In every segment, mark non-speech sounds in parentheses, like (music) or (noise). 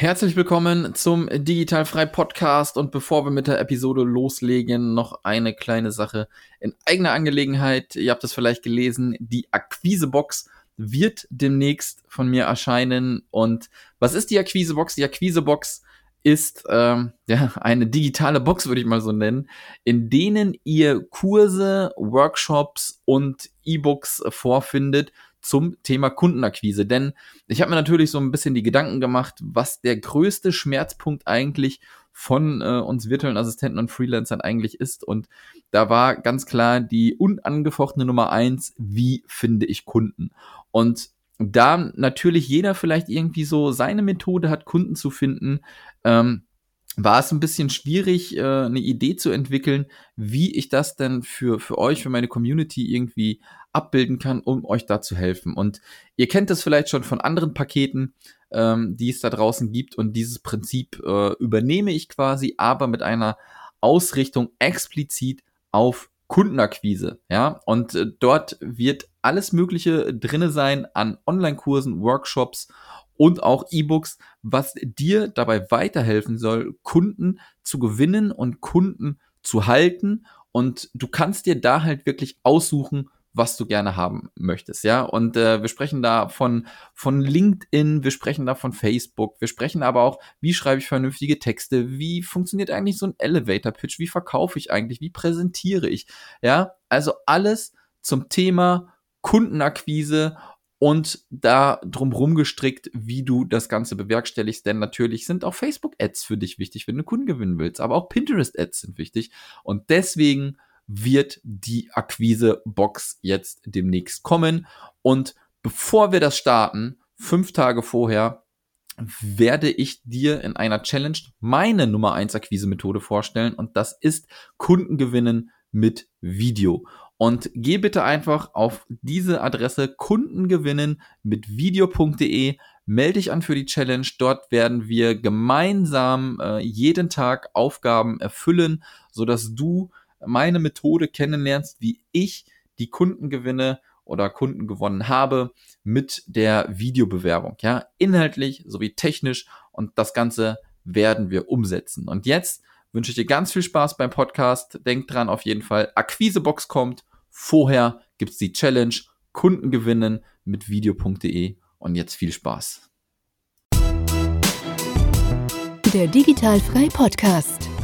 Herzlich willkommen zum Digitalfrei Podcast und bevor wir mit der Episode loslegen, noch eine kleine Sache in eigener Angelegenheit. Ihr habt es vielleicht gelesen, die Akquisebox wird demnächst von mir erscheinen. Und was ist die Akquisebox? Die Akquisebox ist ähm, ja, eine digitale Box, würde ich mal so nennen, in denen ihr Kurse, Workshops und E-Books vorfindet zum Thema Kundenakquise. Denn ich habe mir natürlich so ein bisschen die Gedanken gemacht, was der größte Schmerzpunkt eigentlich von äh, uns virtuellen Assistenten und Freelancern eigentlich ist. Und da war ganz klar die unangefochtene Nummer eins, wie finde ich Kunden? Und da natürlich jeder vielleicht irgendwie so seine Methode hat, Kunden zu finden, ähm, war es ein bisschen schwierig, äh, eine Idee zu entwickeln, wie ich das denn für, für euch, für meine Community irgendwie abbilden kann, um euch da zu helfen. Und ihr kennt das vielleicht schon von anderen Paketen, ähm, die es da draußen gibt. Und dieses Prinzip äh, übernehme ich quasi, aber mit einer Ausrichtung explizit auf Kundenakquise. Ja, und äh, dort wird alles Mögliche drinne sein an Online-Kursen, Workshops und auch E-Books, was dir dabei weiterhelfen soll, Kunden zu gewinnen und Kunden zu halten. Und du kannst dir da halt wirklich aussuchen, was du gerne haben möchtest, ja. Und äh, wir sprechen da von, von LinkedIn, wir sprechen da von Facebook, wir sprechen aber auch, wie schreibe ich vernünftige Texte, wie funktioniert eigentlich so ein Elevator-Pitch, wie verkaufe ich eigentlich, wie präsentiere ich, ja. Also alles zum Thema Kundenakquise und da drumherum gestrickt, wie du das Ganze bewerkstelligst. Denn natürlich sind auch Facebook-Ads für dich wichtig, wenn du Kunden gewinnen willst. Aber auch Pinterest-Ads sind wichtig. Und deswegen wird die Akquise-Box jetzt demnächst kommen. Und bevor wir das starten, fünf Tage vorher, werde ich dir in einer Challenge meine Nummer eins Akquise-Methode vorstellen. Und das ist Kundengewinnen mit Video. Und geh bitte einfach auf diese Adresse Kundengewinnen mit video.de. Melde dich an für die Challenge. Dort werden wir gemeinsam äh, jeden Tag Aufgaben erfüllen, sodass du meine Methode kennenlernst, wie ich die Kunden gewinne oder Kunden gewonnen habe mit der Videobewerbung. Ja, inhaltlich sowie technisch und das Ganze werden wir umsetzen. Und jetzt wünsche ich dir ganz viel Spaß beim Podcast. Denk dran auf jeden Fall, Akquisebox kommt. Vorher gibt's die Challenge Kunden gewinnen mit video.de und jetzt viel Spaß. Der Digitalfrei Podcast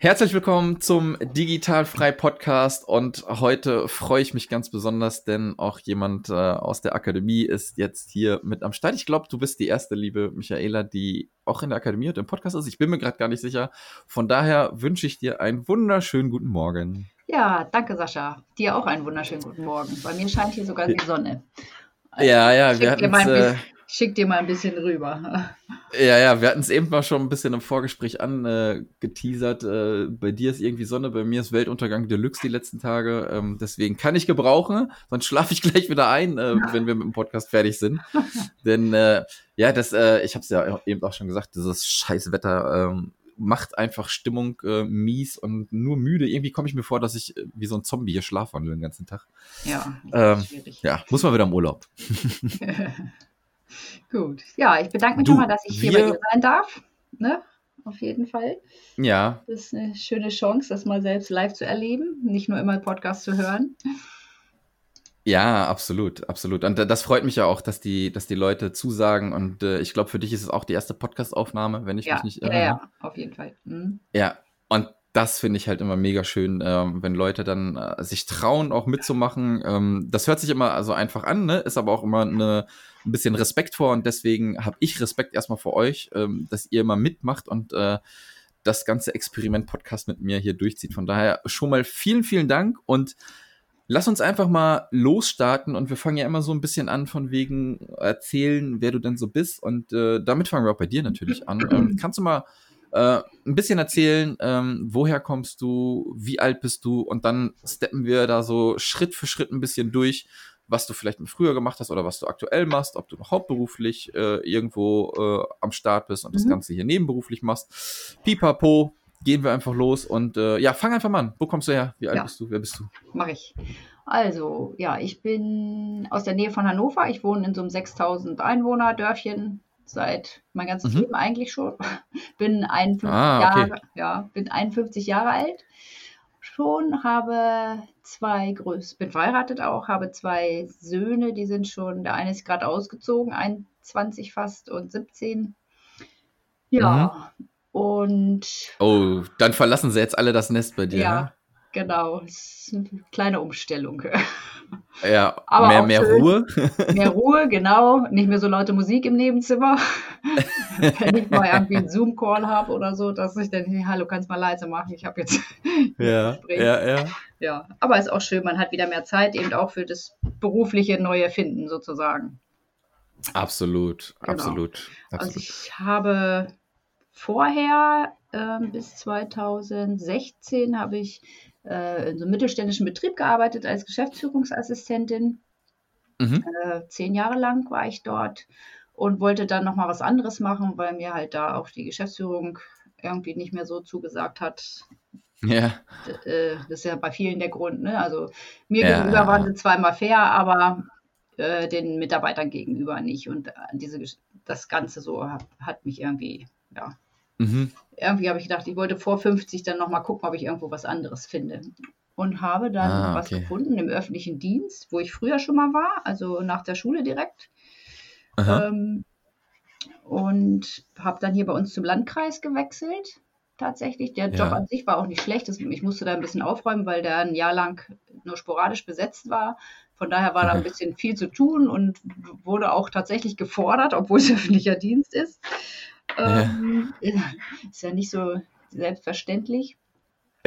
Herzlich willkommen zum Digitalfrei Podcast und heute freue ich mich ganz besonders, denn auch jemand äh, aus der Akademie ist jetzt hier mit am Start. Ich glaube, du bist die erste, liebe Michaela, die auch in der Akademie und im Podcast ist. Ich bin mir gerade gar nicht sicher. Von daher wünsche ich dir einen wunderschönen guten Morgen. Ja, danke Sascha. Dir auch einen wunderschönen guten Morgen. Bei mir scheint hier sogar die Sonne. Also, ja, ja, wir hatten es schick dir mal ein bisschen rüber. Ja, ja, wir hatten es eben mal schon ein bisschen im Vorgespräch angeteasert. Äh, äh, bei dir ist irgendwie Sonne, bei mir ist Weltuntergang Deluxe die letzten Tage. Ähm, deswegen kann ich gebrauchen, sonst schlafe ich (laughs) gleich wieder ein, äh, wenn wir mit dem Podcast fertig sind. Denn äh, ja, das, äh, ich habe es ja eben auch schon gesagt, dieses scheiß Wetter ähm, macht einfach Stimmung äh, mies und nur müde. Irgendwie komme ich mir vor, dass ich äh, wie so ein Zombie hier schlafwandle den ganzen Tag. Ja, ähm, ja, muss man wieder im Urlaub. (laughs) Gut. Ja, ich bedanke mich du, nochmal, dass ich hier bei dir sein darf. Ne? Auf jeden Fall. Ja. Das ist eine schöne Chance, das mal selbst live zu erleben, nicht nur immer Podcast zu hören. Ja, absolut, absolut. Und das freut mich ja auch, dass die, dass die Leute zusagen. Und äh, ich glaube, für dich ist es auch die erste Podcast-Aufnahme, wenn ich ja, mich nicht irre. Ja, ja, auf jeden Fall. Mhm. Ja, und das finde ich halt immer mega schön, ähm, wenn Leute dann äh, sich trauen, auch mitzumachen. Ähm, das hört sich immer also einfach an, ne? ist aber auch immer eine, ein bisschen Respekt vor und deswegen habe ich Respekt erstmal vor euch, ähm, dass ihr immer mitmacht und äh, das ganze Experiment-Podcast mit mir hier durchzieht. Von daher schon mal vielen, vielen Dank und lass uns einfach mal losstarten und wir fangen ja immer so ein bisschen an von wegen erzählen, wer du denn so bist und äh, damit fangen wir auch bei dir natürlich an. Ähm, (clears throat) kannst du mal äh, ein bisschen erzählen, ähm, woher kommst du, wie alt bist du und dann steppen wir da so Schritt für Schritt ein bisschen durch, was du vielleicht früher gemacht hast oder was du aktuell machst, ob du noch hauptberuflich äh, irgendwo äh, am Start bist und mhm. das Ganze hier nebenberuflich machst. Pipapo, gehen wir einfach los und äh, ja, fang einfach mal an. Wo kommst du her? Wie alt ja. bist du? Wer bist du? Mach ich. Also, ja, ich bin aus der Nähe von Hannover. Ich wohne in so einem 6000 Einwohner Dörfchen seit mein ganzes mhm. Leben eigentlich schon. (laughs) bin 51 ah, okay. Jahre, ja, bin 51 Jahre alt schon, habe zwei Größ, bin verheiratet auch, habe zwei Söhne, die sind schon, der eine ist gerade ausgezogen, 21 fast und 17. Ja, mhm. und. Oh, dann verlassen sie jetzt alle das Nest bei dir. Ja, ne? Genau. Das ist eine kleine Umstellung. Ja, Aber mehr, mehr Ruhe. Mehr Ruhe, genau. Nicht mehr so laute Musik im Nebenzimmer. (laughs) Wenn ich mal irgendwie einen Zoom-Call habe oder so, dass ich dann, hey, hallo, kannst mal leise machen, ich habe jetzt (laughs) ja, ja, ja. Ja, aber ist auch schön, man hat wieder mehr Zeit, eben auch für das berufliche neue Finden sozusagen. Absolut, genau. absolut, absolut. Also ich habe vorher äh, bis 2016 habe ich äh, in so einem mittelständischen Betrieb gearbeitet als Geschäftsführungsassistentin. Mhm. Äh, zehn Jahre lang war ich dort und wollte dann noch mal was anderes machen, weil mir halt da auch die Geschäftsführung irgendwie nicht mehr so zugesagt hat. Ja. Äh, das ist ja bei vielen der Grund. Ne? Also mir ja. gegenüber waren sie zweimal fair, aber äh, den Mitarbeitern gegenüber nicht. Und diese, das Ganze so hat, hat mich irgendwie, ja, Mhm. Irgendwie habe ich gedacht, ich wollte vor 50 dann nochmal gucken, ob ich irgendwo was anderes finde. Und habe dann ah, okay. was gefunden im öffentlichen Dienst, wo ich früher schon mal war, also nach der Schule direkt. Ähm, und habe dann hier bei uns zum Landkreis gewechselt. Tatsächlich. Der Job ja. an sich war auch nicht schlecht. Ich musste da ein bisschen aufräumen, weil der ein Jahr lang nur sporadisch besetzt war. Von daher war da ein bisschen viel zu tun und wurde auch tatsächlich gefordert, obwohl es (laughs) öffentlicher Dienst ist. Ähm, (laughs) Ist ja nicht so selbstverständlich.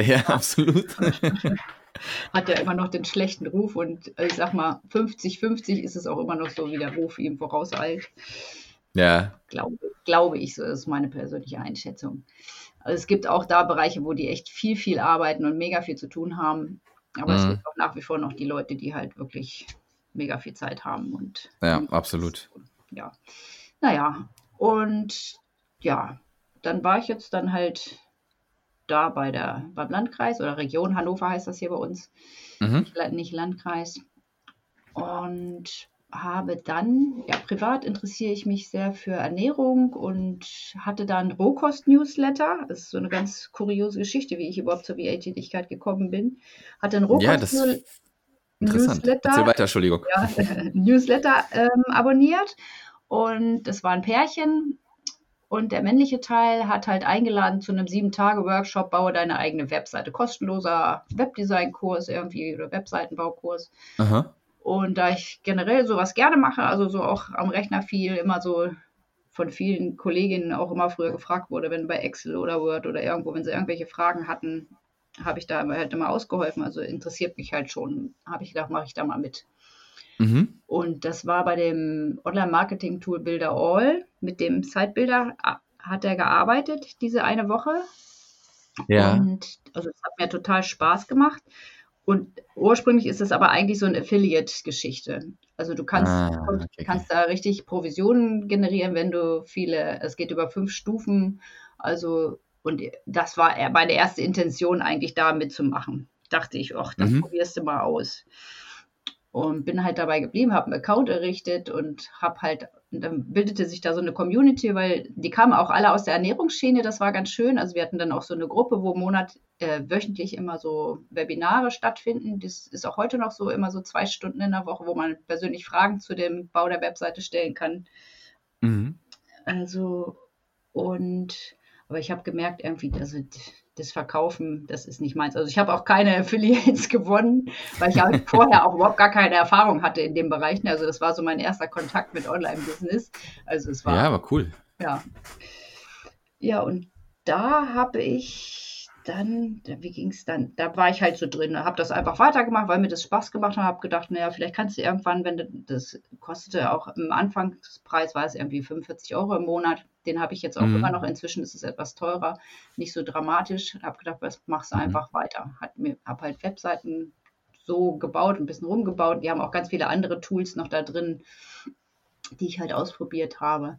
Ja, (laughs) absolut. (laughs) Hat ja immer noch den schlechten Ruf und äh, ich sag mal, 50-50 ist es auch immer noch so, wie der Ruf ihm vorauseilt. Ja. Glaube, glaube ich, so ist meine persönliche Einschätzung. Also es gibt auch da Bereiche, wo die echt viel, viel arbeiten und mega viel zu tun haben. Aber mhm. es gibt auch nach wie vor noch die Leute, die halt wirklich mega viel Zeit haben. Und ja, absolut. Ja. Naja, und ja, dann war ich jetzt dann halt da bei der, beim Landkreis oder Region Hannover heißt das hier bei uns, mhm. nicht Landkreis. Und habe dann, ja, privat interessiere ich mich sehr für Ernährung und hatte dann Rohkost-Newsletter. Das ist so eine ganz kuriose Geschichte, wie ich überhaupt zur VA-Tätigkeit gekommen bin. Hatte ein Rohkost-Newsletter. Ja, weiter, Entschuldigung. Ja, (laughs) Newsletter ähm, abonniert. Und das war ein Pärchen, und der männliche Teil hat halt eingeladen zu einem sieben-Tage-Workshop, baue deine eigene Webseite. Kostenloser Webdesign-Kurs irgendwie oder Webseitenbaukurs. Aha. Und da ich generell sowas gerne mache, also so auch am Rechner viel, immer so von vielen Kolleginnen auch immer früher gefragt wurde, wenn bei Excel oder Word oder irgendwo, wenn sie irgendwelche Fragen hatten, habe ich da halt immer ausgeholfen. Also interessiert mich halt schon. Habe ich gedacht, mache ich da mal mit. Mhm. Und das war bei dem Online-Marketing-Tool Builder All. Mit dem Site-Builder hat er gearbeitet, diese eine Woche. Ja. Und also es hat mir total Spaß gemacht. Und ursprünglich ist es aber eigentlich so eine Affiliate-Geschichte. Also du kannst, ah, okay. kannst da richtig Provisionen generieren, wenn du viele, es geht über fünf Stufen. Also, und das war meine erste Intention, eigentlich da mitzumachen. Dachte ich, ach, das mhm. probierst du mal aus und bin halt dabei geblieben, habe einen Account errichtet und habe halt, dann bildete sich da so eine Community, weil die kamen auch alle aus der Ernährungsschiene, das war ganz schön. Also wir hatten dann auch so eine Gruppe, wo Monat äh, wöchentlich immer so Webinare stattfinden. Das ist auch heute noch so, immer so zwei Stunden in der Woche, wo man persönlich Fragen zu dem Bau der Webseite stellen kann. Mhm. Also, und aber ich habe gemerkt, irgendwie, also das Verkaufen, das ist nicht meins. Also ich habe auch keine (laughs) Affiliates gewonnen, weil ich halt vorher auch überhaupt gar keine Erfahrung hatte in dem Bereich. Also das war so mein erster Kontakt mit Online-Business. Also es war. Ja, aber cool. Ja. Ja, und da habe ich dann, wie ging es dann? Da war ich halt so drin, habe das einfach weitergemacht, weil mir das Spaß gemacht hat. Habe gedacht, naja, vielleicht kannst du irgendwann, wenn du, das kostete auch im Anfangspreis war es irgendwie 45 Euro im Monat. Den habe ich jetzt auch mhm. immer noch. Inzwischen ist es etwas teurer, nicht so dramatisch. Habe gedacht, was machst du mhm. einfach weiter? Hat mir, habe halt Webseiten so gebaut, ein bisschen rumgebaut. Die haben auch ganz viele andere Tools noch da drin, die ich halt ausprobiert habe.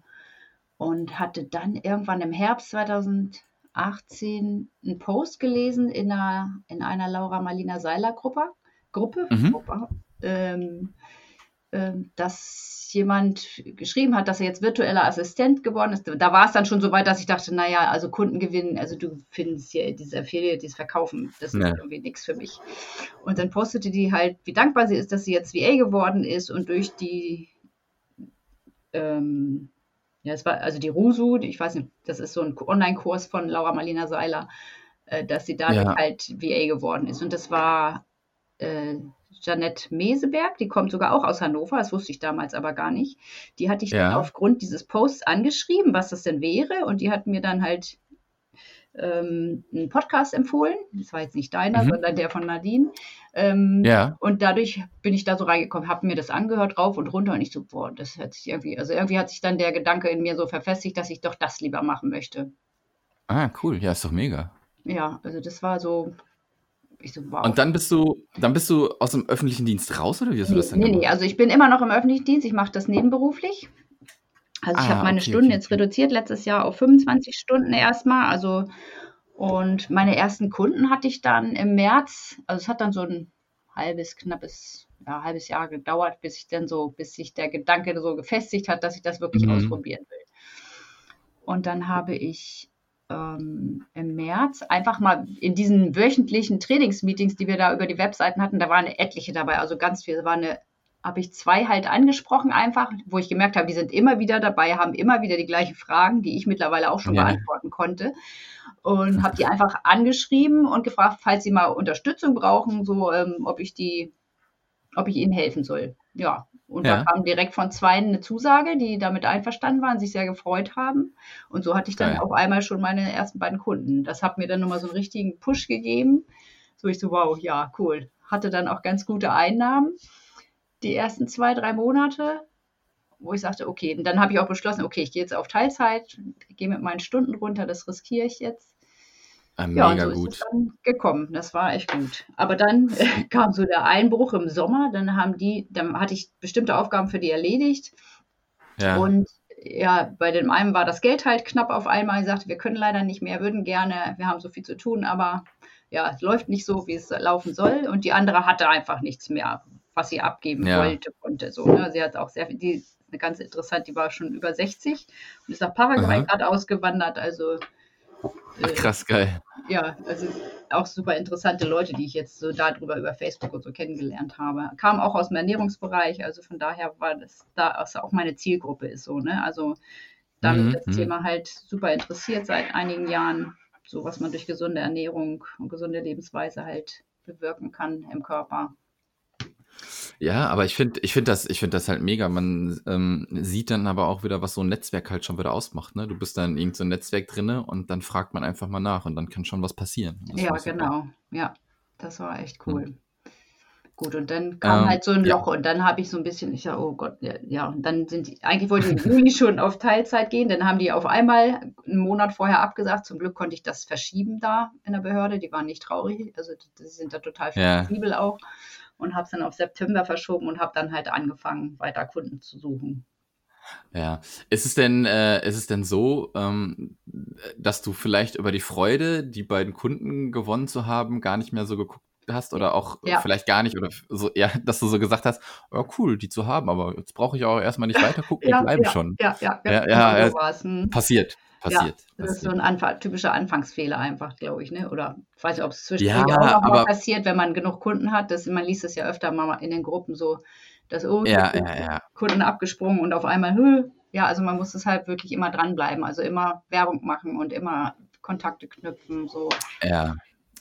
Und hatte dann irgendwann im Herbst 2018 einen Post gelesen in einer, in einer Laura Marlina Seiler Gruppe, Gruppe, mhm. Gruppe ähm, ähm, dass jemand geschrieben hat, dass er jetzt virtueller Assistent geworden ist. Da war es dann schon so weit, dass ich dachte, naja, also Kunden gewinnen, also du findest hier diese Affiliate, dieses Verkaufen, das ja. ist irgendwie nichts für mich. Und dann postete die halt, wie dankbar sie ist, dass sie jetzt VA geworden ist und durch die, ähm, ja, es war also die Rusu, ich weiß nicht, das ist so ein Online-Kurs von Laura Marlina Seiler, äh, dass sie da ja. halt VA geworden ist. Und das war äh, Janette Meseberg, die kommt sogar auch aus Hannover, das wusste ich damals aber gar nicht. Die hatte ich ja. aufgrund dieses Posts angeschrieben, was das denn wäre. Und die hat mir dann halt ähm, einen Podcast empfohlen. Das war jetzt nicht deiner, mhm. sondern der von Nadine. Ähm, ja. Und dadurch bin ich da so reingekommen, habe mir das angehört, rauf und runter und ich so, boah, das hat sich irgendwie, also irgendwie hat sich dann der Gedanke in mir so verfestigt, dass ich doch das lieber machen möchte. Ah, cool, ja, ist doch mega. Ja, also das war so, ich so, wow. Und dann bist du, dann bist du aus dem öffentlichen Dienst raus oder wie hast du das denn Nee, gemacht? nee, also ich bin immer noch im öffentlichen Dienst, ich mache das nebenberuflich. Also ich ah, habe meine okay, Stunden okay. jetzt reduziert letztes Jahr auf 25 Stunden erstmal. Also und meine ersten Kunden hatte ich dann im März. Also es hat dann so ein halbes, knappes, ja, halbes Jahr gedauert, bis ich dann so, bis sich der Gedanke so gefestigt hat, dass ich das wirklich mhm. ausprobieren will. Und dann habe ich ähm, im März einfach mal in diesen wöchentlichen Trainingsmeetings, die wir da über die Webseiten hatten, da waren etliche dabei, also ganz viel, war eine habe ich zwei halt angesprochen einfach, wo ich gemerkt habe, die sind immer wieder dabei, haben immer wieder die gleichen Fragen, die ich mittlerweile auch schon ja. beantworten konnte. Und habe die einfach angeschrieben und gefragt, falls sie mal Unterstützung brauchen, so ähm, ob ich die, ob ich ihnen helfen soll. Ja, und ja. da kam direkt von zwei eine Zusage, die damit einverstanden waren, sich sehr gefreut haben. Und so hatte ich dann ja. auf einmal schon meine ersten beiden Kunden. Das hat mir dann nochmal so einen richtigen Push gegeben. So ich so, wow, ja, cool. Hatte dann auch ganz gute Einnahmen die ersten zwei, drei Monate, wo ich sagte, okay, und dann habe ich auch beschlossen, okay, ich gehe jetzt auf Teilzeit, gehe mit meinen Stunden runter, das riskiere ich jetzt. Ah, ja, mega und so gut. ist es dann gekommen. Das war echt gut. Aber dann (laughs) äh, kam so der Einbruch im Sommer. Dann haben die, dann hatte ich bestimmte Aufgaben für die erledigt. Ja. Und ja, bei dem einen war das Geld halt knapp auf einmal. Ich sagte, wir können leider nicht mehr, würden gerne, wir haben so viel zu tun, aber ja, es läuft nicht so, wie es laufen soll. Und die andere hatte einfach nichts mehr, was sie abgeben ja. wollte, konnte. So, ne? Sie hat auch sehr viel, die eine ganz interessant, die war schon über 60 und ist nach Paraguay gerade ausgewandert. Also Ach, krass, geil. Ja, also auch super interessante Leute, die ich jetzt so darüber über Facebook und so kennengelernt habe. Kam auch aus dem Ernährungsbereich, also von daher war das da also auch meine Zielgruppe ist so, ne? Also dann mhm, das mhm. Thema halt super interessiert seit einigen Jahren, so was man durch gesunde Ernährung und gesunde Lebensweise halt bewirken kann im Körper. Ja, aber ich finde ich finde das, ich finde das halt mega. Man ähm, sieht dann aber auch wieder, was so ein Netzwerk halt schon wieder ausmacht. Ne? Du bist dann in irgendein so Netzwerk drinne und dann fragt man einfach mal nach und dann kann schon was passieren. Das ja, genau. Ja, das war echt cool. Hm. Gut, und dann kam ähm, halt so ein Loch ja. und dann habe ich so ein bisschen, ich sage, oh Gott, ja, ja, und dann sind die, eigentlich wollten die im (laughs) Juli schon auf Teilzeit gehen, dann haben die auf einmal einen Monat vorher abgesagt. Zum Glück konnte ich das verschieben da in der Behörde, die waren nicht traurig, also die sind da total flexibel ja. auch und habe es dann auf September verschoben und habe dann halt angefangen, weiter Kunden zu suchen. Ja, ist es denn, äh, ist es denn so, ähm, dass du vielleicht über die Freude, die beiden Kunden gewonnen zu haben, gar nicht mehr so geguckt hast oder auch ja. vielleicht gar nicht oder so, ja, (laughs) dass du so gesagt hast, ja cool, die zu haben, aber jetzt brauche ich auch erstmal nicht weiter gucken, ja, die bleiben ja, schon. Ja, ja, ja, ja, ja, ja hm. passiert passiert. Ja, das passiert. ist so ein Anfang, typischer Anfangsfehler einfach, glaube ich, ne? Oder ich weiß nicht, ob es zwischendurch ja, auch noch mal passiert, wenn man genug Kunden hat. Das, man liest es ja öfter mal in den Gruppen so, dass oh, ja, ja, ja. Kunden abgesprungen und auf einmal, Hö. ja, also man muss es halt wirklich immer dranbleiben, also immer Werbung machen und immer Kontakte knüpfen, so. Ja,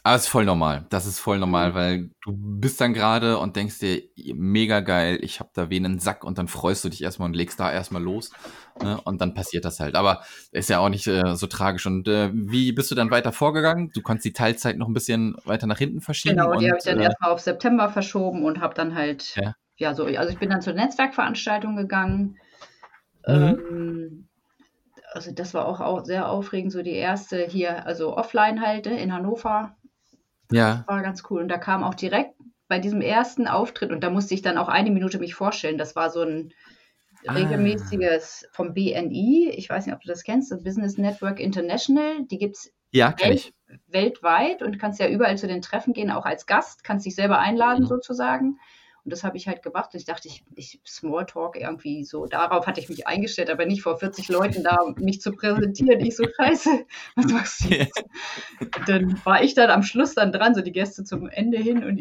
aber es ist voll normal. Das ist voll normal, mhm. weil du bist dann gerade und denkst dir, mega geil, ich habe da wen in den Sack und dann freust du dich erstmal und legst da erstmal los. Ne? Und dann passiert das halt. Aber ist ja auch nicht äh, so tragisch. Und äh, wie bist du dann weiter vorgegangen? Du konntest die Teilzeit noch ein bisschen weiter nach hinten verschieben. Genau, die habe ich dann äh, erstmal auf September verschoben und habe dann halt, ja. ja, so, also ich bin dann zur Netzwerkveranstaltung gegangen. Mhm. Ähm, also das war auch, auch sehr aufregend, so die erste hier, also offline halt in Hannover ja. War ganz cool. Und da kam auch direkt bei diesem ersten Auftritt, und da musste ich dann auch eine Minute mich vorstellen, das war so ein Ah. regelmäßiges vom BNI, ich weiß nicht, ob du das kennst, das Business Network International, die gibt es Ja, ich. weltweit und kannst ja überall zu den Treffen gehen, auch als Gast, kannst dich selber einladen Mhm. sozusagen. Und das habe ich halt gemacht und ich dachte, ich, ich Smalltalk irgendwie so, darauf hatte ich mich eingestellt, aber nicht vor 40 Leuten da mich zu präsentieren. Ich so, scheiße, was machst du jetzt? Dann war ich dann am Schluss dann dran, so die Gäste zum Ende hin und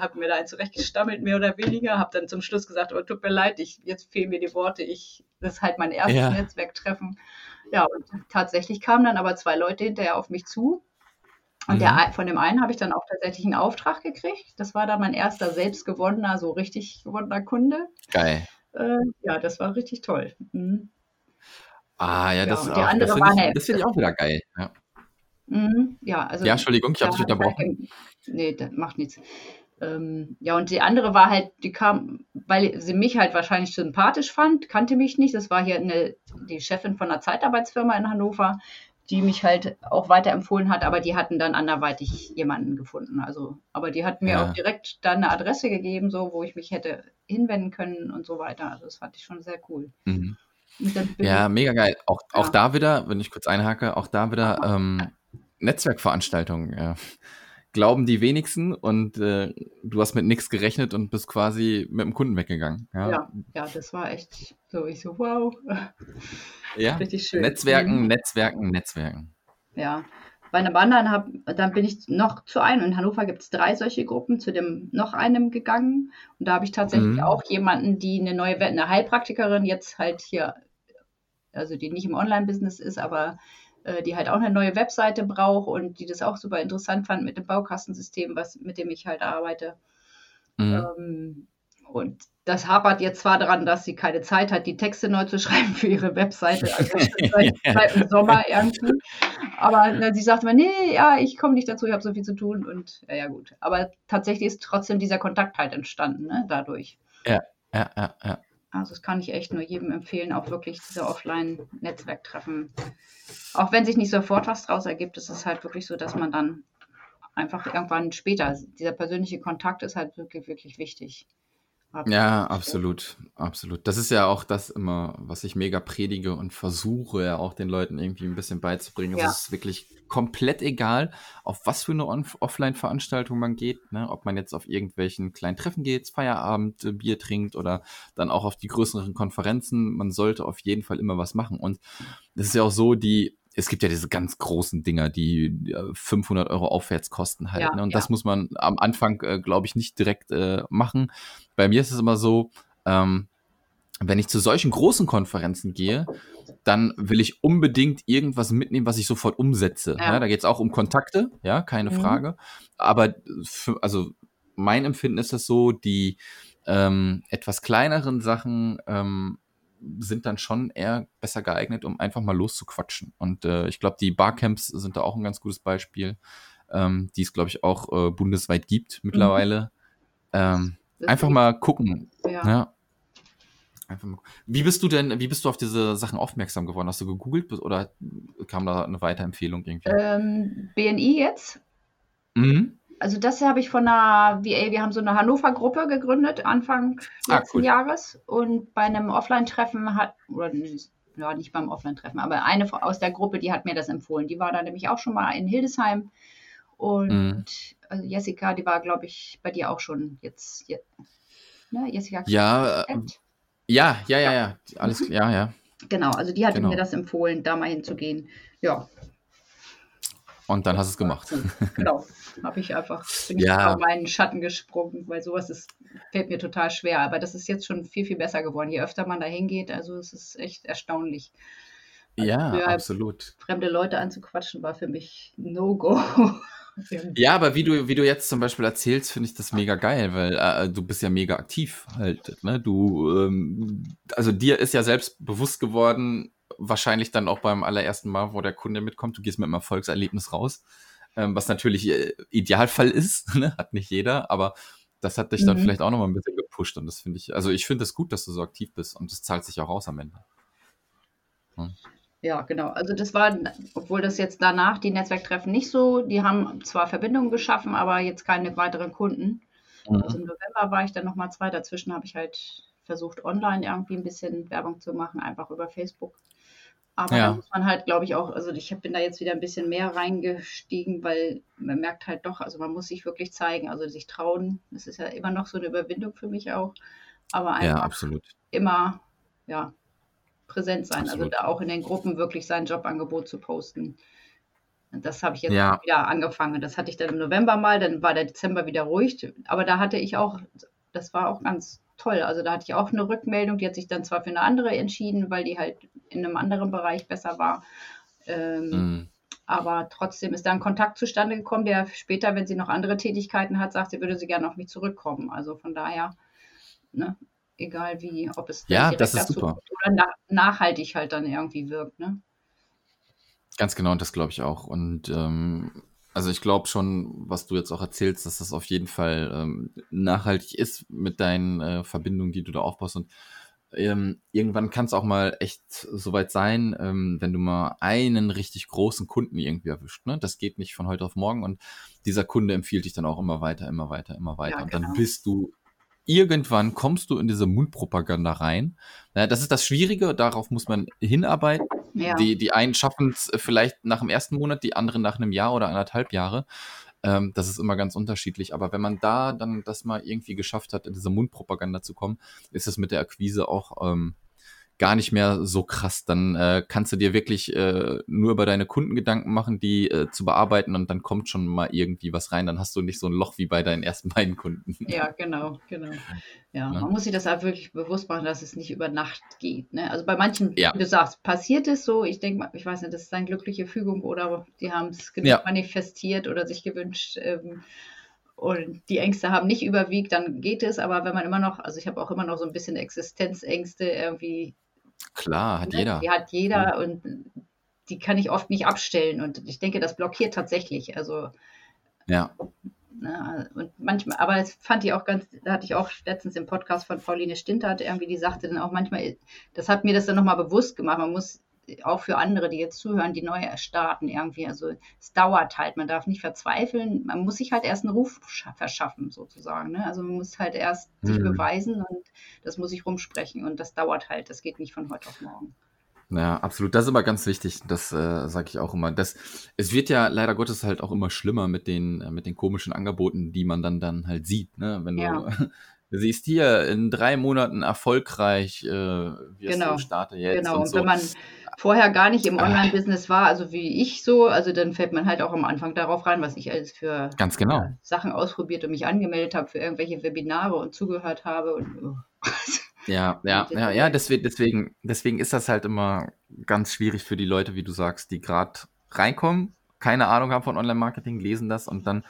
habe mir da einen zurechtgestammelt, mehr oder weniger, habe dann zum Schluss gesagt, oh, tut mir leid, ich, jetzt fehlen mir die Worte, ich, das ist halt mein erstes Ja. Netzwerktreffen. Ja, und tatsächlich kamen dann aber zwei Leute hinterher auf mich zu. Und Mhm. der, ein- von dem einen habe ich dann auch tatsächlich einen Auftrag gekriegt. Das war dann mein erster selbst gewonnener, so richtig gewonnener Kunde. Geil. Äh, ja, das war richtig toll. Mhm. Ah, ja, Ja, das, auch, das finde ich, das find ich auch wieder geil. Ja, Mhm. Ja, also ja Entschuldigung, ich habe dich halt unterbrochen. kein- Nee, das macht nichts. Ähm, ja, und die andere war halt, die kam, weil sie mich halt wahrscheinlich sympathisch fand, kannte mich nicht. Das war hier eine, die Chefin von einer Zeitarbeitsfirma in Hannover, die mich halt auch weiterempfohlen hat, aber die hatten dann anderweitig jemanden gefunden. Also, aber die hat mir Ja. auch direkt dann eine Adresse gegeben, so, wo ich mich hätte hinwenden können und so weiter. Also, das fand ich schon sehr cool. Mhm. Ja, mega geil. Auch, auch Ja. da wieder, wenn ich kurz einhake, auch da wieder ähm, Netzwerkveranstaltungen. Ja. Glauben die wenigsten und äh, du hast mit nichts gerechnet und bist quasi mit dem Kunden weggegangen. Ja, ja, ja, das war echt so, ich so, wow, (laughs) Ja. richtig schön. Netzwerken, Mhm. Netzwerken, Netzwerken. Ja. Bei einem anderen hab, dann bin ich noch zu einem. In Hannover gibt es drei solche Gruppen, zu dem noch einem gegangen. Und da habe ich tatsächlich Mhm. auch jemanden, die eine neue, eine Heilpraktikerin jetzt halt hier, also die nicht im Online-Business ist, aber äh, die halt auch eine neue Webseite braucht und die das auch super interessant fand mit dem Baukastensystem, was, mit dem ich halt arbeite. Mhm. Ähm, und das hapert jetzt zwar daran, dass sie keine Zeit hat, die Texte neu zu (laughs) schreiben für ihre Webseite, also seit, seit dem Sommer irgendwie. Aber na, sie sagte mir, nee, ja, ich komme nicht dazu, ich habe so viel zu tun und ja, ja, gut. Aber tatsächlich ist trotzdem dieser Kontakt halt entstanden, ne, dadurch. Ja, ja, ja. Also das kann ich echt nur jedem empfehlen, auch wirklich diese Offline-Netzwerktreffen. Auch wenn sich nicht sofort was draus ergibt, ist es halt wirklich so, dass man dann einfach irgendwann später, dieser persönliche Kontakt ist halt wirklich, wirklich wichtig. Ja, absolut, absolut. Das ist ja auch das immer, was ich mega predige und versuche ja auch den Leuten irgendwie ein bisschen beizubringen. Ja. Es ist wirklich komplett egal, auf was für eine Offline-Veranstaltung man geht, ne? ob man jetzt auf irgendwelchen kleinen Treffen geht, Feierabend, äh, Bier trinkt oder dann auch auf die größeren Konferenzen. Man sollte auf jeden Fall immer was machen. Und es ist ja auch so, die es gibt ja diese ganz großen Dinger, die äh, 500 Euro aufwärts kosten halt. Ja, ne? Und ja. das muss man am Anfang, äh, glaube ich, nicht direkt äh, machen. Bei mir ist es immer so, ähm, wenn ich zu solchen großen Konferenzen gehe, dann will ich unbedingt irgendwas mitnehmen, was ich sofort umsetze. Ja. Ja. da geht es auch um Kontakte, ja, keine Mhm. Frage. Aber für, also mein Empfinden ist das so, die ähm, etwas kleineren Sachen ähm, sind dann schon eher besser geeignet, um einfach mal loszuquatschen. Und äh, ich glaube, die Barcamps sind da auch ein ganz gutes Beispiel, ähm, die es, glaube ich, auch äh, bundesweit gibt mittlerweile. Ähm, Das einfach mal gucken. Ja. Ja. Einfach mal. Wie bist du denn, wie bist du auf diese Sachen aufmerksam geworden? Hast du gegoogelt oder kam da eine Weiterempfehlung irgendwie? Ähm, BNI jetzt? Mhm. Also das habe ich von einer VA, wir haben so eine Hannover-Gruppe gegründet, Anfang Ah, letzten cool. Jahres. Und bei einem Offline-Treffen hat, oder nicht- ja, nicht beim Offline-Treffen, aber eine aus der Gruppe, die hat mir das empfohlen. Die war da nämlich auch schon mal in Hildesheim. Und Mhm. Also Jessica, die war, glaube ich, bei dir auch schon jetzt. Je, ne? Jessica Ja, äh, ja, ja, ja, ja. Alles Mhm. klar, ja, ja. Genau, also die hatte Genau. mir das empfohlen, da mal hinzugehen. Ja, Und dann hast du es gemacht. (laughs) genau. Habe ich einfach bin ich Ja. auf meinen Schatten gesprungen, weil sowas ist, fällt mir total schwer. Aber das ist jetzt schon viel, viel besser geworden. Je öfter man da hingeht, also es ist echt erstaunlich. Ja, früher- absolut. Fremde Leute anzuquatschen war für mich No-Go. (laughs) Ja, aber wie du, wie du jetzt zum Beispiel erzählst, finde ich das mega geil, weil äh, du bist ja mega aktiv halt. Ne? Du, ähm, also dir ist ja selbst bewusst geworden, wahrscheinlich dann auch beim allerersten Mal, wo der Kunde mitkommt, du gehst mit einem Erfolgserlebnis raus, ähm, was natürlich äh, Idealfall ist, (laughs) ne? hat nicht jeder, aber das hat dich dann Mhm. vielleicht auch nochmal ein bisschen gepusht und das finde ich, also ich finde es das gut, dass du so aktiv bist und das zahlt sich auch aus am Ende. Ja, genau. Also das war, obwohl das jetzt danach die Netzwerktreffen nicht so, die haben zwar Verbindungen geschaffen, aber jetzt keine weiteren Kunden. Mhm. Also im November war ich dann nochmal zwei. Dazwischen habe ich halt versucht, online irgendwie ein bisschen Werbung zu machen, einfach über Facebook. Aber ja. da muss man halt, glaube ich, auch, also ich bin da jetzt wieder ein bisschen mehr reingestiegen, weil man merkt halt doch, also man muss sich wirklich zeigen, also sich trauen. Das ist ja immer noch so eine Überwindung für mich auch. Aber einfach ja, immer, ja, präsent sein. Also absolut. Also da auch in den Gruppen wirklich sein Jobangebot zu posten. Das habe ich jetzt ja. wieder angefangen. Das hatte ich dann im November mal, dann war der Dezember wieder ruhig. Aber da hatte ich auch, das war auch ganz toll. Also da hatte ich auch eine Rückmeldung, die hat sich dann zwar für eine andere entschieden, weil die halt in einem anderen Bereich besser war. Ähm, mm. Aber trotzdem ist da ein Kontakt zustande gekommen, der später, wenn sie noch andere Tätigkeiten hat, sagt, sie würde sie gerne auf mich zurückkommen. Also von daher, ne, egal wie, ob es ja, das ist super. oder nach, nachhaltig halt dann irgendwie wirkt. Ne? Ganz genau, und das glaube ich auch. Und ähm, also ich glaube schon, was du jetzt auch erzählst, dass das auf jeden Fall ähm, nachhaltig ist mit deinen äh, Verbindungen, die du da aufbaust. Und ähm, irgendwann kann es auch mal echt soweit sein, ähm, wenn du mal einen richtig großen Kunden irgendwie erwischt. Ne? Das geht nicht von heute auf morgen und dieser Kunde empfiehlt dich dann auch immer weiter, immer weiter, immer weiter. Ja, und dann genau. bist du irgendwann kommst du in diese Mundpropaganda rein. Ja, das ist das Schwierige, darauf muss man hinarbeiten. Ja. Die, die einen schaffen es vielleicht nach dem ersten Monat, die anderen nach einem Jahr oder anderthalb Jahre. Ähm, das ist immer ganz unterschiedlich. Aber wenn man da dann das mal irgendwie geschafft hat, in diese Mundpropaganda zu kommen, ist es mit der Akquise auch ähm, gar nicht mehr so krass. Dann äh, kannst du dir wirklich äh, nur über deine Kunden Gedanken machen, die äh, zu bearbeiten und dann kommt schon mal irgendwie was rein. Dann hast du nicht so ein Loch wie bei deinen ersten (laughs) beiden Kunden. Ja, genau, genau. Ja, ja. man muss sich das halt wirklich bewusst machen, dass es nicht über Nacht geht. Ne? Also bei manchen, ja. wie du sagst, passiert es so. Ich denke mal, ich weiß nicht, das ist eine glückliche Fügung oder die haben es ja. manifestiert oder sich gewünscht. Ähm, und die Ängste haben nicht überwiegt, dann geht es. Aber wenn man immer noch, also ich habe auch immer noch so ein bisschen Existenzängste, irgendwie Klar, hat ne? jeder. Die hat jeder und die kann ich oft nicht abstellen. Und ich denke, das blockiert tatsächlich. Also ja. Ne, und manchmal, aber es fand ich auch ganz, da hatte ich auch letztens im Podcast von Pauline Stintert irgendwie, die sagte dann auch manchmal, das hat mir das dann nochmal bewusst gemacht, man muss auch für andere, die jetzt zuhören, die neu starten irgendwie. Also es dauert halt, man darf nicht verzweifeln, man muss sich halt erst einen Ruf verschaffen sozusagen. Ne? Also man muss halt erst mhm. sich beweisen und das muss ich rumsprechen und das dauert halt, das geht nicht von heute auf morgen. Ja, absolut. Das ist immer ganz wichtig. Das äh, sage ich auch immer. Das, es wird ja leider Gottes halt auch immer schlimmer mit den, äh, mit den komischen Angeboten, die man dann, dann halt sieht. Ne? Wenn ja. (laughs) du siehst hier in drei Monaten erfolgreich, äh, wirst genau. du starte jetzt. Genau, und, und so. wenn man vorher gar nicht im. Online-Business war, also wie ich so, also dann fällt man halt auch am Anfang darauf rein, was ich alles für Ganz genau. äh, Sachen ausprobiert und mich angemeldet habe für irgendwelche Webinare und zugehört habe. Und, oh. (laughs) Ja, ja, ja, ja, deswegen, deswegen, deswegen ist das halt immer ganz schwierig für die Leute, wie du sagst, die gerade reinkommen, keine Ahnung haben von Online-Marketing, lesen das und dann,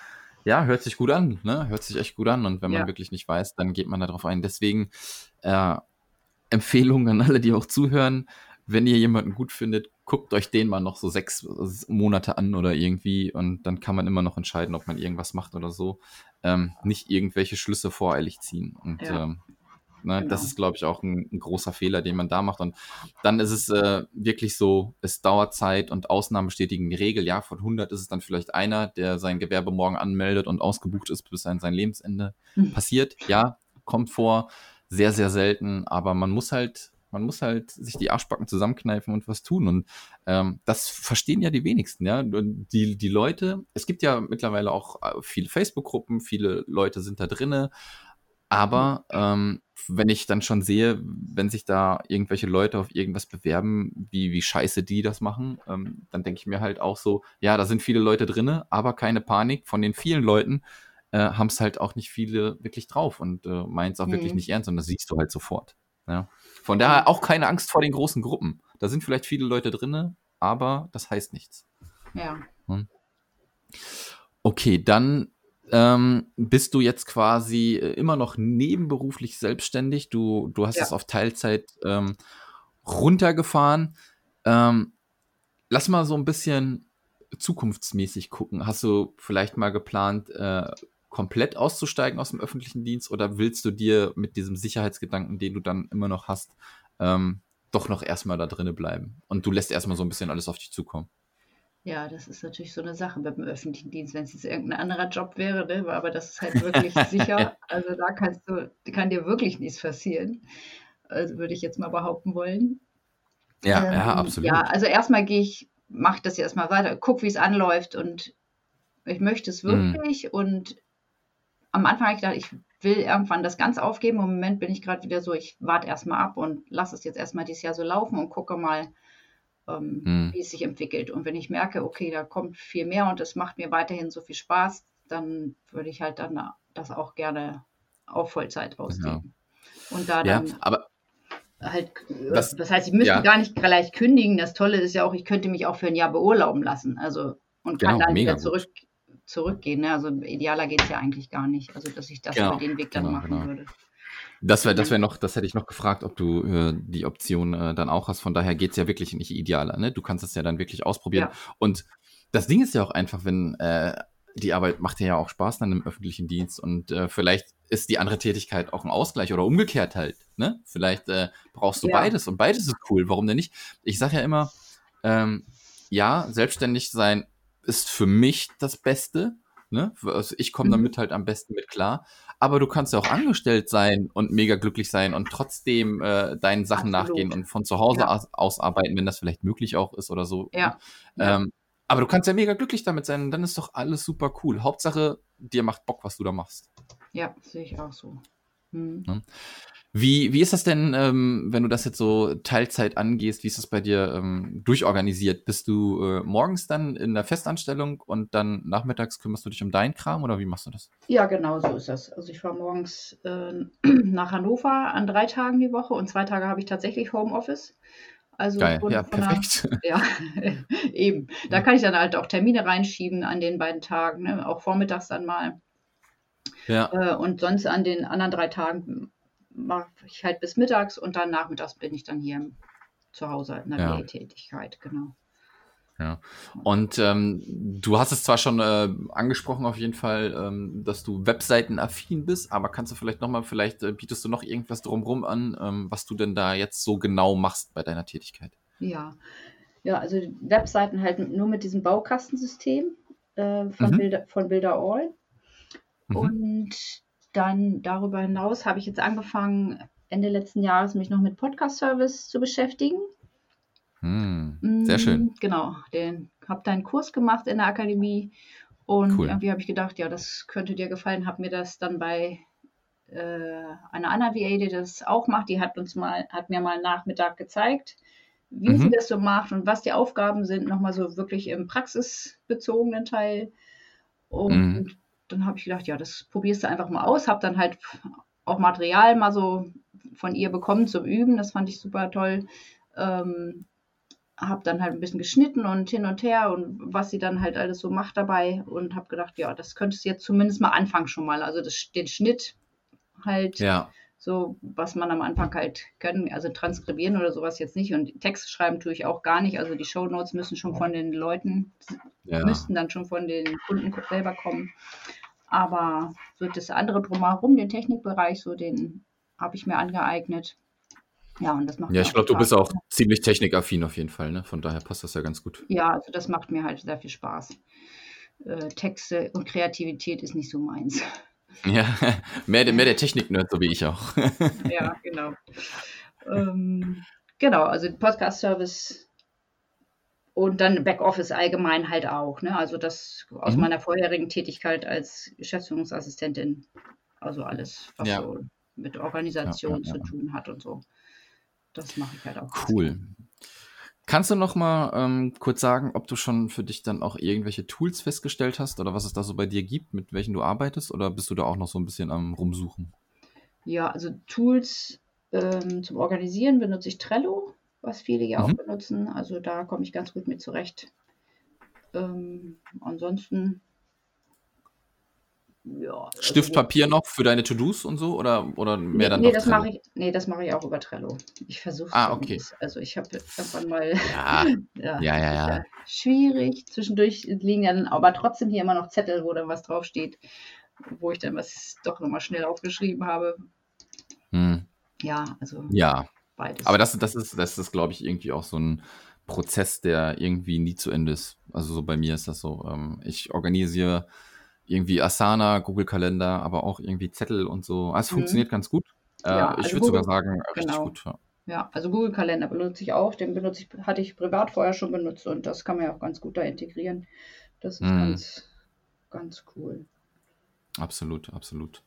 ja, hört sich gut an, ne? Hört sich echt gut an. Und wenn man ja. wirklich nicht weiß, dann geht man darauf ein. Deswegen äh, Empfehlung an alle, die auch zuhören, wenn ihr jemanden gut findet, guckt euch den mal noch so sechs Monate an oder irgendwie und dann kann man immer noch entscheiden, ob man irgendwas macht oder so. Ähm, nicht irgendwelche Schlüsse voreilig ziehen. Und ja. ähm, ne, genau. das ist, glaube ich, auch ein, ein, großer Fehler, den man da macht. Und dann ist es äh, wirklich so, es dauert Zeit und Ausnahmen bestätigen die Regel. Ja, von 100 ist es dann vielleicht einer, der sein Gewerbe morgen anmeldet und ausgebucht ist, bis sein, sein Lebensende hm. passiert. Ja, kommt vor, sehr, sehr selten, aber man muss halt man muss halt sich die Arschbacken zusammenkneifen und was tun. Und ähm, das verstehen ja die wenigsten, ja. Die, die Leute, es gibt ja mittlerweile auch äh, viele Facebook-Gruppen, viele Leute sind da drinne. Aber ähm, wenn ich dann schon sehe, wenn sich da irgendwelche Leute auf irgendwas bewerben, wie, wie scheiße die das machen, ähm, dann denke ich mir halt auch so, ja, da sind viele Leute drinne, aber keine Panik. Von den vielen Leuten äh, haben es halt auch nicht viele wirklich drauf und äh, meint es auch mhm. wirklich nicht ernst und das siehst du halt sofort. Ja. Von daher auch keine Angst vor den großen Gruppen. Da sind vielleicht viele Leute drin, aber das heißt nichts. Ja. Hm. Okay, dann ähm, bist du jetzt quasi äh, immer noch nebenberuflich selbstständig. Du, du hast ja. es auf Teilzeit ähm, runtergefahren. Ähm, lass mal so ein bisschen zukunftsmäßig gucken. Hast du vielleicht mal geplant, äh, komplett auszusteigen aus dem öffentlichen Dienst oder willst du dir mit diesem Sicherheitsgedanken, den du dann immer noch hast, ähm, doch noch erstmal da drinnen bleiben und du lässt erstmal so ein bisschen alles auf dich zukommen? Ja, das ist natürlich so eine Sache mit dem öffentlichen Dienst, wenn es jetzt irgendein anderer Job wäre, ne? aber das ist halt wirklich (laughs) sicher. Also da kannst du, kann dir wirklich nichts passieren. Also würde ich jetzt mal behaupten wollen. Ja, Ähm, ja, absolut. ja, also erstmal gehe ich, mache das jetzt mal weiter, guck, wie es anläuft und ich möchte es Mhm. wirklich. Und am Anfang habe ich gedacht, ich will irgendwann das ganz aufgeben. Im Moment bin ich gerade wieder so, ich warte erstmal ab und lasse es jetzt erstmal dieses Jahr so laufen und gucke mal, ähm, Mhm. wie es sich entwickelt. Und wenn ich merke, okay, da kommt viel mehr und es macht mir weiterhin so viel Spaß, dann würde ich halt dann das auch gerne auf Vollzeit ausleben. Und da Ja, dann aber halt, Das- das, heißt, ich müsste ja. gar nicht gleich kündigen. Das Tolle ist ja auch, ich könnte mich auch für ein Jahr beurlauben lassen. Also und kann Genau, dann wieder gut. Zurück, zurückgehen. Ne? Also idealer geht es ja eigentlich gar nicht. Also dass ich das Genau, über den Weg dann genau, machen genau. würde. Das wäre, das wäre noch, das hätte ich noch gefragt, ob du äh, die Option äh, dann auch hast. Von daher geht's ja wirklich nicht idealer. Ne? Du kannst es ja dann wirklich ausprobieren. Ja. Und das Ding ist ja auch einfach, wenn äh, die Arbeit macht ja auch Spaß dann im öffentlichen Dienst und äh, vielleicht ist die andere Tätigkeit auch ein Ausgleich oder umgekehrt halt. Ne? Vielleicht äh, brauchst du Ja. beides und beides ist cool. Warum denn nicht? Ich sage ja immer, ähm, ja, selbstständig sein ist für mich das Beste. Ne? Also ich komme Mhm. damit halt am besten mit klar. Aber du kannst ja auch angestellt sein und mega glücklich sein und trotzdem äh, deinen Sachen Absolut. nachgehen und von zu Hause Ja. aus, aus arbeiten, wenn das vielleicht möglich auch ist oder so. Ja. Ja. Ähm, aber du kannst ja mega glücklich damit sein und dann ist doch alles super cool. Hauptsache, dir macht Bock, was du da machst. Ja, sehe ich auch so. Hm. Wie, wie ist das denn, ähm, wenn du das jetzt so Teilzeit angehst? Wie ist das bei dir ähm, durchorganisiert? Bist du äh, morgens dann in der Festanstellung und dann nachmittags kümmerst du dich um deinen Kram oder wie machst du das? Ja, genau so ist das. Also ich fahre morgens äh, (clears throat) nach Hannover an drei Tagen die Woche und zwei Tage habe ich tatsächlich Homeoffice. Also Geil, ja, perfekt. (laughs) Ja, (laughs) eben. Da kann ich dann halt auch Termine reinschieben an den beiden Tagen, ne? auch vormittags dann mal. ja, Äh, und sonst an den anderen drei Tagen mache ich halt bis mittags und dann nachmittags bin ich dann hier zu Hause in der Ja. Lehrtätigkeit, genau. Und ähm, du hast es zwar schon äh, angesprochen auf jeden Fall, ähm, dass du Webseiten-affin bist, aber kannst du vielleicht nochmal, vielleicht äh, bietest du noch irgendwas drumherum an, ähm, was du denn da jetzt so genau machst bei deiner Tätigkeit? Ja. Ja, also Webseiten halt nur mit diesem Baukastensystem äh, von, Mhm. Bilder, von Builder Mhm. Und dann darüber hinaus habe ich jetzt angefangen, Ende letzten Jahres mich noch mit Podcast-Service zu beschäftigen. Hm, sehr schön. Mm, Genau, den habe da einen Kurs gemacht in der Akademie und Cool. irgendwie habe ich gedacht, ja, das könnte dir gefallen, habe mir das dann bei äh, einer anderen VA, die das auch macht, die hat uns mal, hat mir mal Nachmittag gezeigt, wie Mhm. sie das so macht und was die Aufgaben sind, nochmal so wirklich im praxisbezogenen Teil. Und Mhm. Dann habe ich gedacht, ja, das probierst du einfach mal aus, habe dann halt auch Material mal so von ihr bekommen zum Üben, das fand ich super toll. Ähm, habe dann halt ein bisschen geschnitten und hin und her und was sie dann halt alles so macht dabei und habe gedacht, ja, das könntest du jetzt zumindest mal anfangen schon mal. Also das, den Schnitt halt, Ja, so was man am Anfang halt können, also transkribieren oder sowas jetzt nicht und Text schreiben tue ich auch gar nicht. Also die Shownotes müssen schon von den Leuten, ja. müssten dann schon von den Kunden selber kommen. Aber so das andere drumherum, den Technikbereich, so den habe ich mir angeeignet. Ja, und das macht Ja, ich glaube, du bist auch ziemlich technikaffin auf jeden Fall, ne? Von daher passt das ja ganz gut. Ja, also das macht mir halt sehr viel Spaß. Äh, Texte und Kreativität ist nicht so meins. Ja, (laughs) mehr, der- mehr der Technik-Nerd, so wie ich auch. (laughs) ja, genau. ähm, genau, also Podcast-Service und dann Backoffice allgemein halt auch. Ne? Also das aus Mhm. meiner vorherigen Tätigkeit als Geschäftsführungsassistentin. Also alles, was Ja. so mit Organisation Ja, ja, zu tun hat und so. Das mache ich halt auch. Cool. Kannst du noch mal ähm, kurz sagen, ob du schon für dich dann auch irgendwelche Tools festgestellt hast oder was es da so bei dir gibt, mit welchen du arbeitest oder bist du da auch noch so ein bisschen am rumsuchen? Ja, also Tools ähm, zum Organisieren benutze ich Trello, was viele ja auch Mhm. benutzen. Also da komme ich ganz gut mit zurecht. Ähm, ansonsten, ja. also Stift, Papier noch für deine To-Dos und so oder, oder mehr Nee, dann nee, das Trello? mache ich, nee, das mache ich auch über Trello. Ich versuche es Ah, okay. Also ich habe irgendwann mal, Ja, (laughs) ja, ja, ja, ja. schwierig. Zwischendurch liegen dann aber trotzdem hier immer noch Zettel, wo dann was draufsteht, wo ich dann was doch nochmal schnell aufgeschrieben habe. Hm, Ja, also ja. beides. Aber das, das ist, das ist, glaube ich, irgendwie auch so ein Prozess, der irgendwie nie zu Ende ist. Also so bei mir ist das so. Ähm, ich organisiere irgendwie Asana, Google Kalender, aber auch irgendwie Zettel und so. Also es mhm. funktioniert ganz gut. Äh, ja, also ich würde sogar sagen, richtig genau. gut. Ja. ja. also Google Kalender benutze ich auch. Den benutze ich, hatte ich privat vorher schon benutzt und das kann man ja auch ganz gut da integrieren. Das ist mhm. ganz, ganz cool. Absolut, absolut.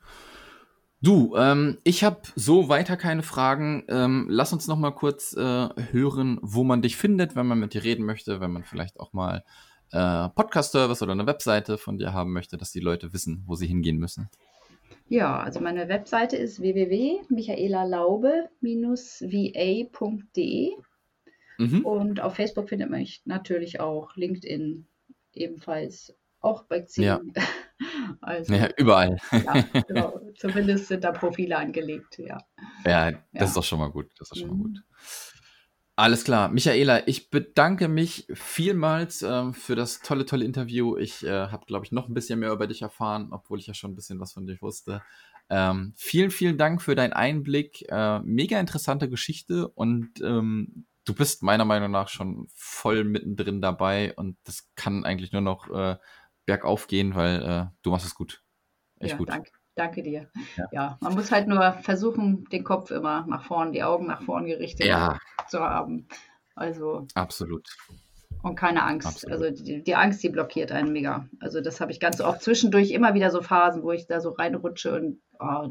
Du, ähm, ich habe so weiter keine Fragen. Ähm, lass uns noch mal kurz äh, hören, wo man dich findet, wenn man mit dir reden möchte, wenn man vielleicht auch mal äh, Podcast-Service oder eine Webseite von dir haben möchte, dass die Leute wissen, wo sie hingehen müssen. Ja, also meine Webseite ist www.michaelalaube-va.de mhm. und auf Facebook findet man mich natürlich auch, LinkedIn ebenfalls, auch bei Xing. Ja. (laughs) Also, ja, überall. (laughs) Ja, genau. (laughs) Zumindest sind da Profile angelegt, ja. Ja, das ja. ist doch schon mal gut. Das ist schon mal mhm. gut. Alles klar. Michaela, ich bedanke mich vielmals äh, für das tolle, tolle Interview. Ich äh, habe, glaube ich, noch ein bisschen mehr über dich erfahren, obwohl ich ja schon ein bisschen was von dir wusste. Ähm, vielen, vielen Dank für deinen Einblick. Äh, mega interessante Geschichte und ähm, du bist meiner Meinung nach schon voll mittendrin dabei und das kann eigentlich nur noch äh, bergauf gehen, weil äh, du machst es gut. Echt ja, gut. Danke, danke dir. Ja. ja. man muss halt nur versuchen, den Kopf immer nach vorn, die Augen nach vorn gerichtet ja. zu haben. Also. Absolut. Und keine Angst. Absolut. Also die, die, Angst, die blockiert einen mega. Also das habe ich ganz oft zwischendurch immer wieder so Phasen, wo ich da so reinrutsche und oh,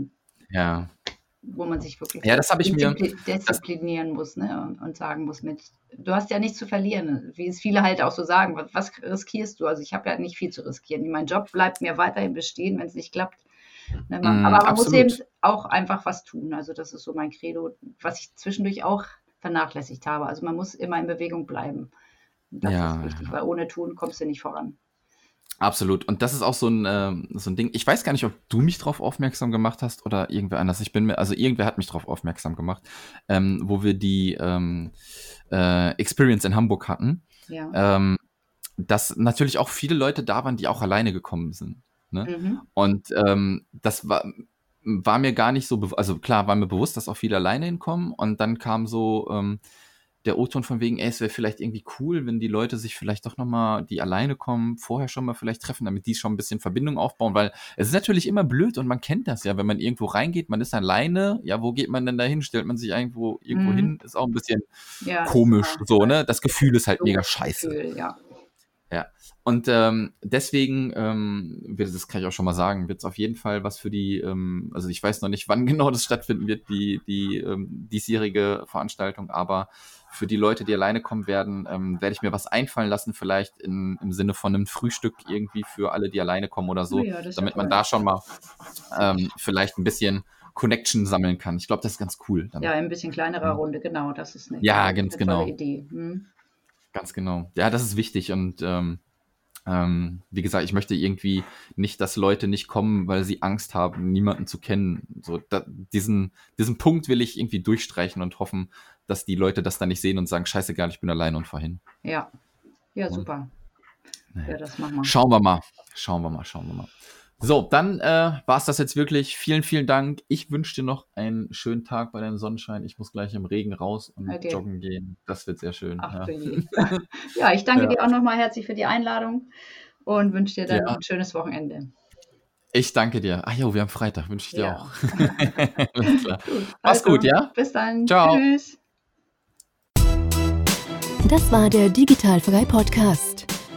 ja wo man sich wirklich ja, das ich mir, disziplinieren muss ne? Und, und, sagen muss, mit, du hast ja nichts zu verlieren, wie es viele halt auch so sagen. Was, was riskierst du? Also ich habe ja nicht viel zu riskieren. Mein Job bleibt mir weiterhin bestehen, wenn es nicht klappt. Ne? Man, mm, aber man absolut. muss eben auch einfach was tun. Also das ist so mein Credo, was ich zwischendurch auch vernachlässigt habe. Also man muss immer in Bewegung bleiben. Das ja, ist wichtig, weil ohne tun kommst du nicht voran. Absolut. Und das ist auch so ein, äh, so ein Ding. Ich weiß gar nicht, ob du mich darauf aufmerksam gemacht hast oder irgendwer anders. Ich bin mir, also irgendwer hat mich darauf aufmerksam gemacht, ähm, wo wir die ähm, äh, Experience in Hamburg hatten. Ja. Ähm, dass natürlich auch viele Leute da waren, die auch alleine gekommen sind. Ne? Mhm. Und ähm, das war, war mir gar nicht so, also klar war mir bewusst, dass auch viele alleine hinkommen. Und dann kam so, ähm, der O-Ton von wegen, ey, es wäre vielleicht irgendwie cool, wenn die Leute sich vielleicht doch nochmal, die alleine kommen, vorher schon mal vielleicht treffen, damit die schon ein bisschen Verbindung aufbauen, weil es ist natürlich immer blöd und man kennt das ja, wenn man irgendwo reingeht, man ist alleine, ja, wo geht man denn da hin? Stellt man sich irgendwo, irgendwo mhm. hin? Ist auch ein bisschen ja, komisch, so, ne? Das Gefühl ist halt so mega scheiße. Gefühl, ja. Und ähm, deswegen, ähm, das kann ich auch schon mal sagen, wird es auf jeden Fall was für die, ähm, also ich weiß noch nicht, (laughs) wann genau das stattfinden wird, die, die ähm, diesjährige Veranstaltung, aber für die Leute, die alleine kommen werden, ähm, werde ich mir was einfallen lassen, vielleicht in, im Sinne von einem Frühstück irgendwie für alle, die alleine kommen oder so, oh ja, damit man da schon mal ähm, vielleicht ein bisschen Connection sammeln kann. Ich glaube, das ist ganz cool. Dann. Ja, ein bisschen kleinerer Runde, genau, das ist eine, ja, ganz eine genau. tolle Idee. Hm. Ganz genau. Ja, das ist wichtig und ähm, ähm, wie gesagt, ich möchte irgendwie nicht, dass Leute nicht kommen, weil sie Angst haben, niemanden zu kennen. So, da, diesen, diesen Punkt will ich irgendwie durchstreichen und hoffen, dass die Leute das dann nicht sehen und sagen, scheißegal, ich bin allein und vorhin. Ja, ja, super. Ja, das machen wir. Schauen wir mal. Schauen wir mal, schauen wir mal. So, dann äh, war es das jetzt wirklich. Vielen, vielen Dank. Ich wünsche dir noch einen schönen Tag bei deinem Sonnenschein. Ich muss gleich im Regen raus und okay. joggen gehen. Das wird sehr schön. Ach, ja. ja. ich danke ja. dir auch nochmal herzlich für die Einladung und wünsche dir dann ja. ein schönes Wochenende. Ich danke dir. Ach jo, wir haben Freitag. Wünsche ich dir auch. (laughs) Alles klar. (laughs) Gut. Mach's also, gut, ja? Bis dann. Ciao. Tschüss. Das war der Digitalfrei Podcast.